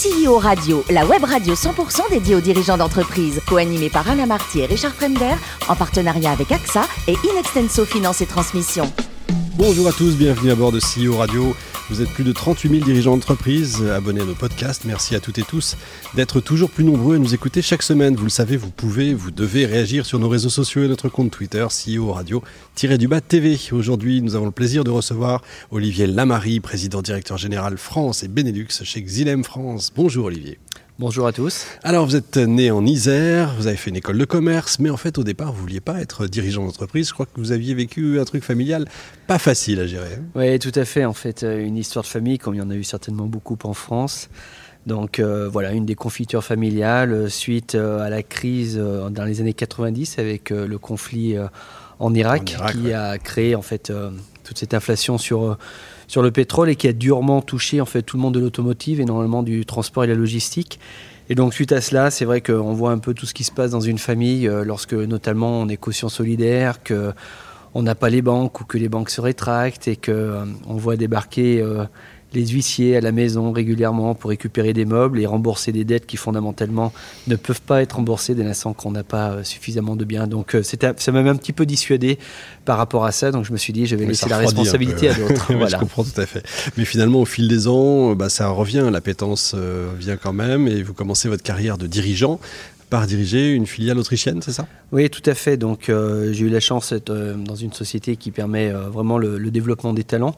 CEO Radio, la web radio 100% dédiée aux dirigeants d'entreprise, co-animée par Alain Marty et Richard Fremder, en partenariat avec AXA et Inextenso Finance et Transmission. Bonjour à tous, bienvenue à bord de CEO Radio. Vous êtes plus de 38 000 dirigeants d'entreprise abonnés à nos podcasts. Merci à toutes et tous d'être toujours plus nombreux à nous écouter chaque semaine. Vous le savez, vous pouvez, vous devez réagir sur nos réseaux sociaux et notre compte Twitter, CEO Radio-du-bas TV. Aujourd'hui, nous avons le plaisir de recevoir Olivier Lamarie, président directeur général France et Benelux chez Xylem France. Bonjour Olivier. Bonjour à tous. Alors, vous êtes né en Isère, vous avez fait une école de commerce, mais en fait, au départ, vous ne vouliez pas être dirigeant d'entreprise. Je crois que vous aviez vécu un truc familial pas facile à gérer. Hein. Oui, tout à fait. En fait, euh, une histoire de famille, comme il y en a eu certainement beaucoup en France. Donc euh, voilà, une des confitures familiales euh, suite à la crise dans les années 90 avec le conflit en Irak, qui a créé en fait toute cette inflation sur sur le pétrole et qui a durement touché en fait tout le monde de l'automotive et normalement du transport et la logistique. Et donc suite à cela, c'est vrai qu'on voit un peu tout ce qui se passe dans une famille euh, lorsque notamment on est caution solidaire, que on n'a pas les banques ou que les banques se rétractent et que euh, on voit débarquer euh, les huissiers à la maison régulièrement pour récupérer des meubles et rembourser des dettes qui fondamentalement ne peuvent pas être remboursées dès l'instant qu'on n'a pas euh, suffisamment de biens. Donc euh, ça m'a même un petit peu dissuadé par rapport à ça. Donc je me suis dit, je vais laisser la responsabilité à d'autres. voilà. Je comprends tout à fait. Mais finalement, au fil des ans, bah, ça revient, l'appétence euh, vient quand même et vous commencez votre carrière de dirigeant par diriger une filiale autrichienne, c'est ça? Oui, tout à fait. Donc j'ai eu la chance d'être dans une société qui permet vraiment le développement des talents.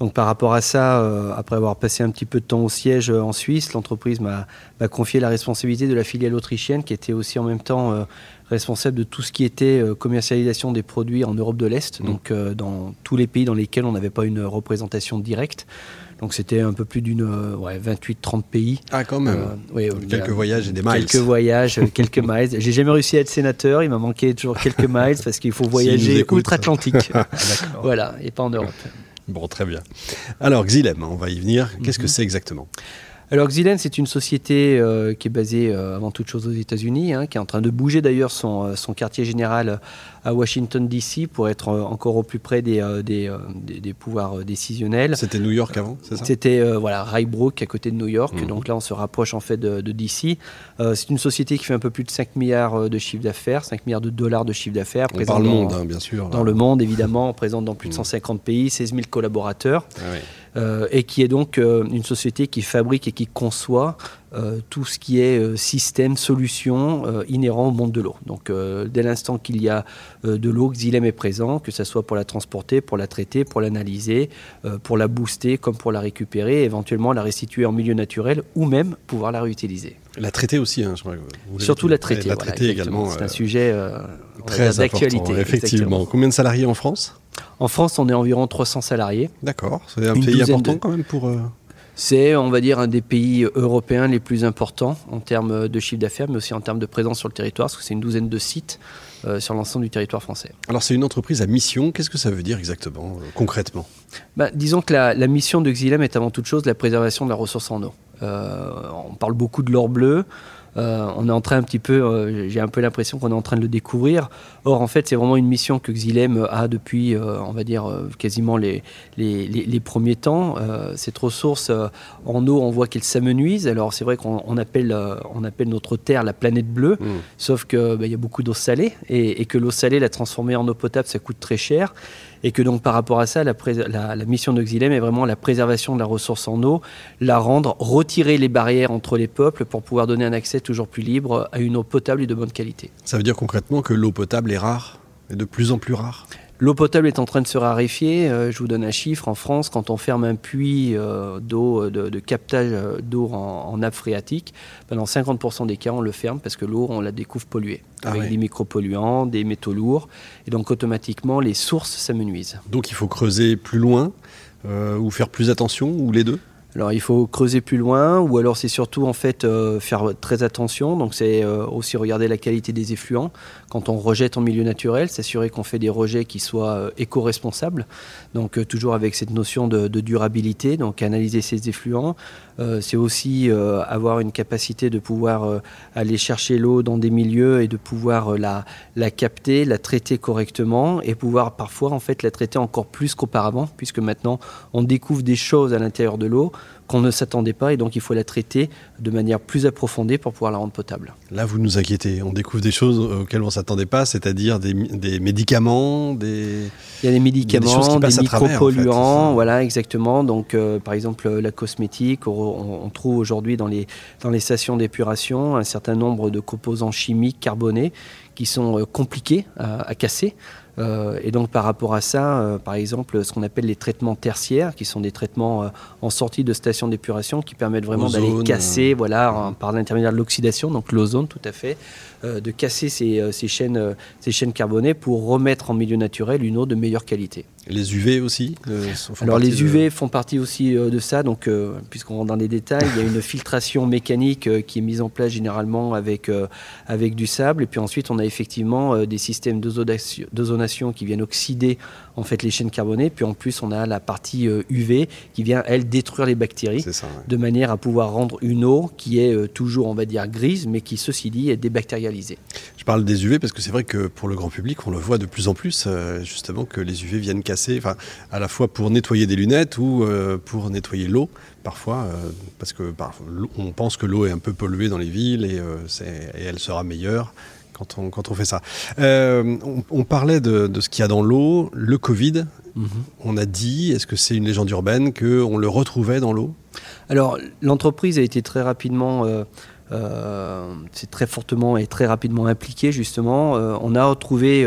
Donc par rapport à ça, euh, après avoir passé un petit peu de temps au siège euh, en Suisse, l'entreprise m'a confié la responsabilité de la filiale autrichienne qui était aussi en même temps euh, responsable de tout ce qui était commercialisation des produits en Europe de l'Est, mmh. donc dans tous les pays dans lesquels on n'avait pas une représentation directe. Donc c'était un peu plus d'une ouais, 28-30 pays. Ah quand même. quelques voyages et des miles. Quelques voyages, quelques miles. J'ai jamais réussi à être sénateur. Il m'a manqué toujours quelques miles parce qu'il faut voyager outre-Atlantique. voilà, et pas en Europe. Bon, très bien. Alors, Xylem, on va y venir. Qu'est-ce que mhm. c'est exactement? Alors Xylem, c'est une société euh, qui est basée euh, avant toute chose aux États-Unis, hein, qui est en train de bouger d'ailleurs son, euh, son, quartier général à Washington DC pour être encore au plus près des, des, des, pouvoirs décisionnels. C'était New York avant, c'est ça? C'était voilà Rybrook à côté de New York. Mhm. Donc là, on se rapproche en fait de, de DC. c'est une société qui fait un peu plus de 5 milliards de chiffre d'affaires, 5 milliards de dollars de chiffre d'affaires. Parle le monde, hein, bien sûr. Dans le monde, évidemment, présente dans plus de 150 mhm. pays, 16 000 collaborateurs. Ah oui. Euh, et qui est donc euh, une société qui fabrique et qui conçoit euh, tout ce qui est système, solution inhérent au monde de l'eau. Donc dès l'instant qu'il y a de l'eau, Xylem est présent, que ce soit pour la transporter, pour la traiter, pour l'analyser, pour la booster comme pour la récupérer, éventuellement la restituer en milieu naturel ou même pouvoir la réutiliser. La traiter aussi, hein, je crois Surtout la traiter. La traiter également. C'est un sujet très d'actualité. Effectivement. Combien de salariés en France? En France, on est environ 300 salariés. D'accord. C'est un pays important quand même pour. Euh, c'est, on va dire, un des pays européens les plus importants en termes de chiffre d'affaires, mais aussi en termes de présence sur le territoire, parce que c'est une douzaine de sites euh, sur l'ensemble du territoire français. Alors, c'est une entreprise à mission. Qu'est-ce que ça veut dire exactement, euh, concrètement? Bah, Disons que la, mission de Xylem est avant toute chose la préservation de la ressource en eau. on parle beaucoup de l'or bleu. Euh, on est en train un petit peu, euh, j'ai un peu l'impression qu'on est en train de le découvrir. Or, en fait, c'est vraiment une mission que Xylem a depuis, euh, on va dire, quasiment les, les, premiers temps. cette ressource en eau, on voit qu'elle s'amenuise. Alors, c'est vrai qu'on appelle, on appelle notre terre la planète bleue, mmh. sauf qu'il bah, y a beaucoup d'eau salée et, et que l'eau salée, la transformer en eau potable, ça coûte très cher et que donc par rapport à ça, la, la, mission d'Oxylem est vraiment la préservation de la ressource en eau, la rendre, retirer les barrières entre les peuples pour pouvoir donner un accès toujours plus libre à une eau potable et de bonne qualité. Ça veut dire concrètement que l'eau potable est rare, et de plus en plus rare? L'eau potable est en train de se raréfier. Euh, je vous donne un chiffre. En France, quand on ferme un puits euh, d'eau, euh, de, captage d'eau en, nappe phréatique, pendant 50% des cas, on le ferme parce que l'eau, on la découvre polluée, ah avec des micropolluants, des métaux lourds. Et donc, automatiquement, les sources s'amenuisent. Donc, il faut creuser plus loin ou faire plus attention, ou les deux? Alors il faut creuser plus loin, ou alors c'est surtout en fait euh, faire très attention. Donc c'est euh, aussi regarder la qualité des effluents. Quand on rejette en milieu naturel, s'assurer qu'on fait des rejets qui soient euh, éco-responsables. Donc toujours avec cette notion de, durabilité. Donc analyser ces effluents, c'est aussi avoir une capacité de pouvoir aller chercher l'eau dans des milieux et de pouvoir la, la capter, la traiter correctement et pouvoir parfois en fait la traiter encore plus qu'auparavant, puisque maintenant on découvre des choses à l'intérieur de l'eau qu'on ne s'attendait pas et donc il faut la traiter de manière plus approfondie pour pouvoir la rendre potable. Là, vous nous inquiétez. On découvre des choses auxquelles on ne s'attendait pas, c'est-à-dire des, médicaments, des... Il y a des médicaments, des, micropolluants, voilà, exactement. Donc, euh, par exemple, la cosmétique, on, trouve aujourd'hui dans les, dans les stations d'épuration un certain nombre de composants chimiques carbonés qui sont euh, compliqués à casser. Euh, et donc par rapport à ça, euh, par exemple, ce qu'on appelle les traitements tertiaires, qui sont des traitements euh, en sortie de station d'épuration, qui permettent vraiment d'aller casser, voilà, par l'intermédiaire de l'oxydation, donc l'ozone tout à fait, de casser ces, ces, chaînes, ces chaînes carbonées pour remettre en milieu naturel une eau de meilleure qualité. Les UV aussi Alors les UV font partie aussi de ça, donc puisqu'on rentre dans les détails, il y a une filtration mécanique qui est mise en place généralement avec, avec du sable, et puis ensuite on a effectivement des systèmes d'ozonation qui viennent oxyder en fait les chaînes carbonées. Puis en plus, on a la partie UV euh, qui vient, elle, détruire les bactéries de manière à pouvoir rendre une eau qui est euh, toujours, on va dire, grise, mais qui, ceci dit, est débactérialisée. Je parle des UV parce que c'est vrai que pour le grand public, on le voit de plus en plus, euh, justement, que les UV viennent casser, enfin, à la fois pour nettoyer des lunettes ou pour nettoyer l'eau, parfois, parce que on pense que l'eau est un peu polluée dans les villes et, et elle sera meilleure quand on, fait ça. Euh, on, parlait de, ce qu'il y a dans l'eau, le Covid. Mhm. On a dit, est-ce que c'est une légende urbaine, qu'on le retrouvait dans l'eau? Alors, l'entreprise a été très rapidement... Euh, euh, c'est très fortement et très rapidement impliqué justement. on a retrouvé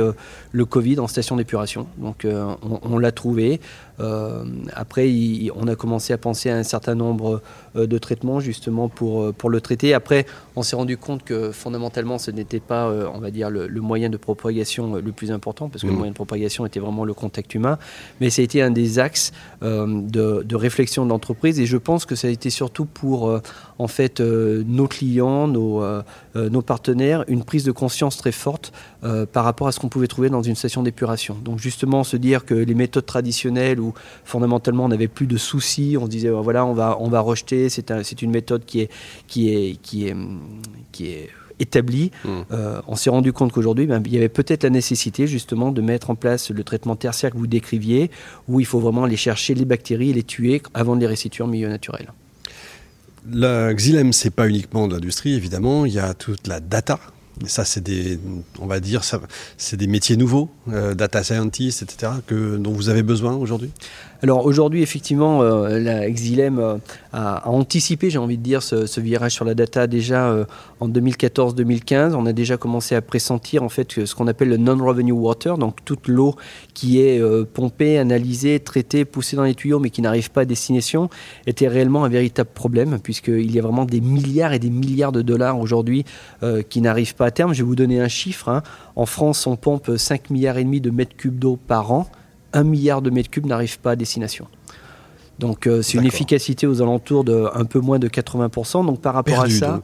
le Covid en station d'épuration, donc on l'a trouvé. Euh, après, on a commencé à penser à un certain nombre euh, de traitements justement pour, euh, pour le traiter. Après, on s'est rendu compte que fondamentalement, ce n'était pas, on va dire, le, moyen de propagation le plus important, parce que le mmh. moyen de propagation était vraiment le contact humain. Mais ça a été un des axes de, réflexion de l'entreprise, et je pense que ça a été surtout pour en fait nos clients, nos, nos partenaires, une prise de conscience très forte par rapport à ce qu'on pouvait trouver dans une station d'épuration. Donc justement, se dire que les méthodes traditionnelles où fondamentalement on n'avait plus de soucis, on se disait voilà on va, on va rejeter, c'est un, une méthode qui est, qui est, qui est, qui est établie. Mmh. Euh, on s'est rendu compte qu'aujourd'hui, ben, il y avait peut-être la nécessité justement de mettre en place le traitement tertiaire que vous décriviez, où il faut vraiment aller chercher les bactéries et les tuer avant de les restituer en milieu naturel. La xylème, c'est pas uniquement de l'industrie, évidemment. Il y a toute la data ça, c'est des, on va dire, c'est des métiers nouveaux, euh, data scientist, etc., que, dont vous avez besoin aujourd'hui? Alors aujourd'hui, effectivement, euh, la euh, a, anticipé, j'ai envie de dire, ce, virage sur la data déjà euh, en 2014-2015. On a déjà commencé à pressentir en fait ce qu'on appelle le non-revenue water, donc toute l'eau qui est pompée, analysée, traitée, poussée dans les tuyaux, mais qui n'arrive pas à destination, était réellement un véritable problème, puisqu'il y a vraiment des milliards et des milliards de dollars aujourd'hui qui n'arrivent pas à terme. Je vais vous donner un chiffre. Hein. En France, on pompe 5 milliards et demi de mètres cubes d'eau par an. 1 milliard de mètres cubes n'arrive pas à destination. Donc euh, c'est une efficacité aux alentours de un peu moins de 80%. Donc par rapport à ça,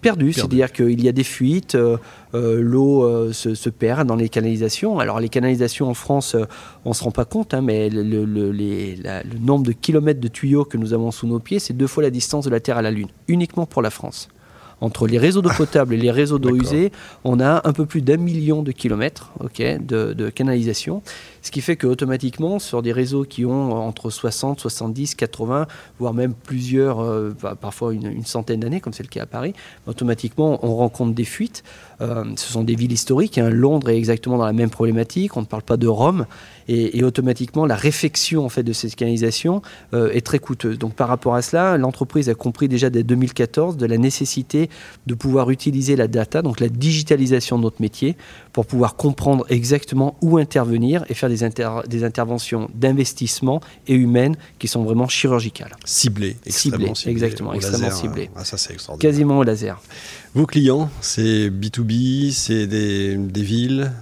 perdu, c'est-à-dire qu'il y a des fuites, euh, euh, l'eau se, perd dans les canalisations. Alors les canalisations en France, on ne se rend pas compte, hein, mais le, le, nombre de kilomètres de tuyaux que nous avons sous nos pieds, c'est deux fois la distance de la Terre à la Lune, uniquement pour la France entre les réseaux d'eau potable et les réseaux d'eau usée, on a un peu plus d'un million de kilomètres de, canalisation. Ce qui fait qu'automatiquement, sur des réseaux qui ont entre 60, 70, 80, voire même plusieurs, euh, parfois une, centaine d'années, comme c'est le cas à Paris, automatiquement, on rencontre des fuites. Euh, ce sont des villes historiques. Hein. Londres est exactement dans la même problématique. On ne parle pas de Rome. Et, automatiquement, la réfection en fait, de cette canalisation euh, est très coûteuse. Donc par rapport à cela, l'entreprise a compris déjà dès 2014 de la nécessité de pouvoir utiliser la data, donc la digitalisation de notre métier, pour pouvoir comprendre exactement où intervenir et faire des, des interventions d'investissement et humaines qui sont vraiment chirurgicales. Ciblées, extrêmement ciblées. exactement, extrêmement ciblées. Ah, ça, c'est extraordinaire. Quasiment au laser. Vos clients, c'est B2B, c'est des, des villes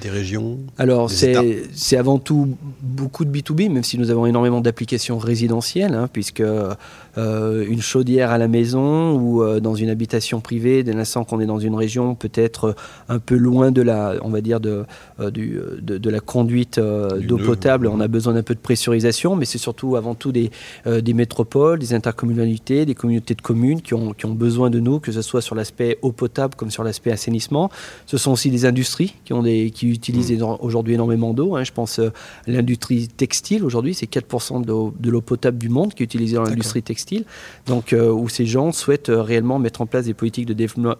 des régions Alors, c'est avant tout beaucoup de B2B, même si nous avons énormément d'applications résidentielles, hein, puisque une chaudière à la maison ou euh, dans une habitation privée, dès l'instant qu'on est dans une région peut-être un peu loin de la, on va dire, de, euh, du, de, la conduite d'eau potable, on a besoin d'un peu de pressurisation, mais c'est surtout avant tout des, des métropoles, des intercommunalités, des communautés de communes qui ont, qui ont besoin de nous, que ce soit sur l'aspect eau potable comme sur l'aspect assainissement. Ce sont aussi des industries qui, ont des, qui utilisent mm. aujourd'hui énormément d'eau. Hein. Je pense à l'industrie textile aujourd'hui, c'est 4% de l'eau potable du monde qui est utilisée dans l'industrie textile textile, donc où ces gens souhaitent réellement mettre en place des politiques de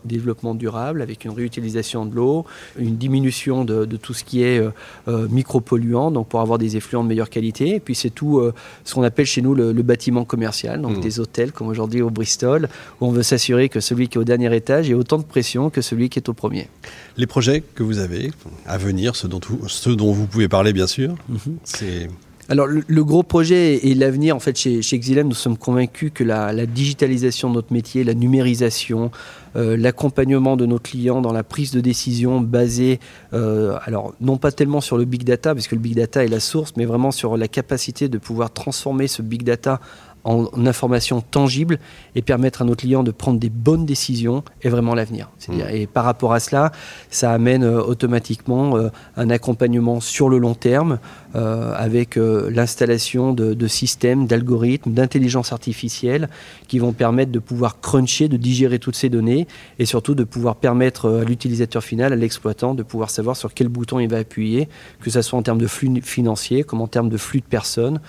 développement durable avec une réutilisation de l'eau, une diminution de, tout ce qui est micropolluant, donc pour avoir des effluents de meilleure qualité. Et puis c'est tout ce qu'on appelle chez nous le, bâtiment commercial, donc mmh. des hôtels comme aujourd'hui au Bristol, où on veut s'assurer que celui qui est au dernier étage ait autant de pression que celui qui est au premier. Les projets que vous avez à venir, ceux dont, dont vous pouvez parler bien sûr, mhm. c'est... Alors le, gros projet et l'avenir, en fait, chez, chez nous sommes convaincus que la, digitalisation de notre métier, la numérisation, euh, l'accompagnement de nos clients dans la prise de décision basée, euh, alors non pas tellement sur le big data, parce que le big data est la source, mais vraiment sur la capacité de pouvoir transformer ce big data en, informations tangibles et permettre à nos clients de prendre des bonnes décisions est vraiment l'avenir. Mmh. Et par rapport à cela, ça amène euh, automatiquement euh, un accompagnement sur le long terme euh, avec l'installation de, de, systèmes, d'algorithmes, d'intelligence artificielle qui vont permettre de pouvoir cruncher, de digérer toutes ces données et surtout de pouvoir permettre à l'utilisateur final, à l'exploitant, de pouvoir savoir sur quel bouton il va appuyer, que ce soit en termes de flux financiers comme en termes de flux de personnes.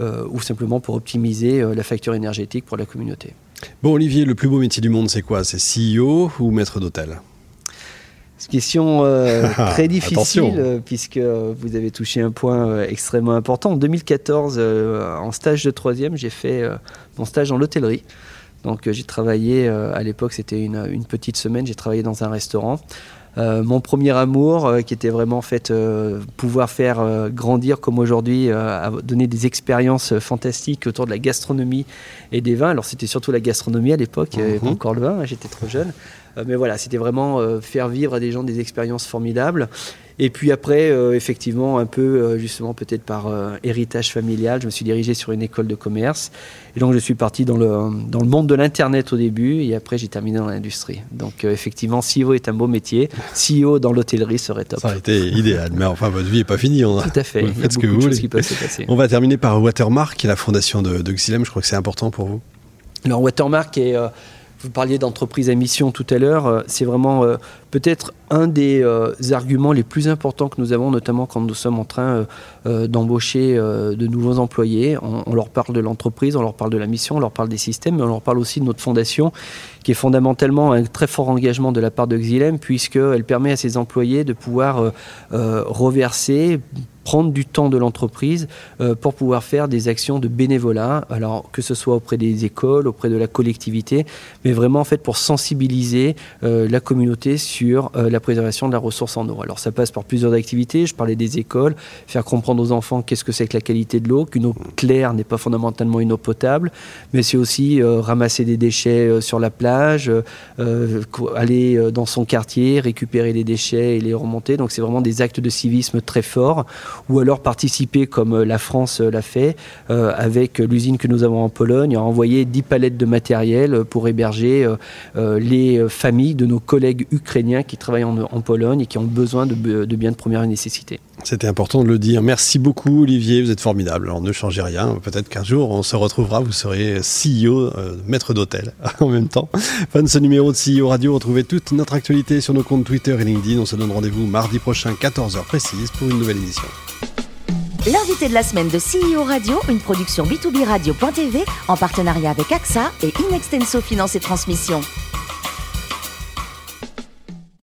Euh, ou simplement pour optimiser euh, la facture énergétique pour la communauté. Bon Olivier, le plus beau métier du monde c'est quoi? C'est CEO ou maître d'hôtel? C'est une question euh, très difficile puisque vous avez touché un point extrêmement important. En 2014, en stage de troisième, j'ai fait mon stage en l'hôtellerie. Donc j'ai travaillé, à l'époque c'était une, une, petite semaine, j'ai travaillé dans un restaurant. Euh, mon premier amour, euh, qui était vraiment fait euh, pouvoir faire grandir comme aujourd'hui, donner des expériences fantastiques autour de la gastronomie et des vins. Alors c'était surtout la gastronomie à l'époque, mhm. encore le vin, hein, j'étais trop jeune. mais voilà, c'était vraiment faire vivre à des gens des expériences formidables. Et puis après, euh, effectivement, un peu euh, justement peut-être par euh, héritage familial, je me suis dirigé sur une école de commerce. Et donc je suis parti dans le, dans le monde de l'Internet au début et après j'ai terminé dans l'industrie. Donc effectivement, CEO est un beau métier. CEO dans l'hôtellerie serait top. Ça a été idéal, mais enfin votre vie n'est pas finie. On a... Tout à fait, a ce que vous voulez. On va terminer par Watermark, qui est la fondation de, de Xylem. Je crois que c'est important pour vous. Alors Watermark est... vous parliez d'entreprise à mission tout à l'heure. C'est vraiment peut-être un des euh, arguments les plus importants que nous avons, notamment quand nous sommes en train euh, euh, d'embaucher de nouveaux employés. On, leur parle de l'entreprise, on leur parle de la mission, on leur parle des systèmes, mais on leur parle aussi de notre fondation, qui est fondamentalement un très fort engagement de la part de Xylem, puisqu'elle permet à ses employés de pouvoir reverser prendre du temps de l'entreprise pour pouvoir faire des actions de bénévolat, alors que ce soit auprès des écoles, auprès de la collectivité, mais vraiment en fait pour sensibiliser la communauté sur euh, la préservation de la ressource en eau. Alors ça passe par plusieurs activités. Je parlais des écoles, faire comprendre aux enfants qu'est-ce que c'est que la qualité de l'eau, qu'une eau claire n'est pas fondamentalement une eau potable, mais c'est aussi euh, ramasser des déchets euh, sur la plage, aller dans son quartier, récupérer les déchets et les remonter. Donc c'est vraiment des actes de civisme très forts. Ou alors participer, comme la France l'a fait, avec l'usine que nous avons en Pologne, à envoyer 10 palettes de matériel pour héberger les familles de nos collègues ukrainiens qui travaillent en, Pologne et qui ont besoin de, biens de première nécessité. C'était important de le dire. Merci beaucoup Olivier, vous êtes formidable. Alors ne changez rien, peut-être qu'un jour on se retrouvera, vous serez CEO, euh, maître d'hôtel en même temps. Fin de ce numéro de CEO Radio, retrouvez toute notre actualité sur nos comptes Twitter et LinkedIn. On se donne rendez-vous mardi prochain, 14h précise, pour une nouvelle édition. L'invité de la semaine de CEO Radio, une production B2B Radio.tv en partenariat avec AXA et Inextenso Finance et Transmission.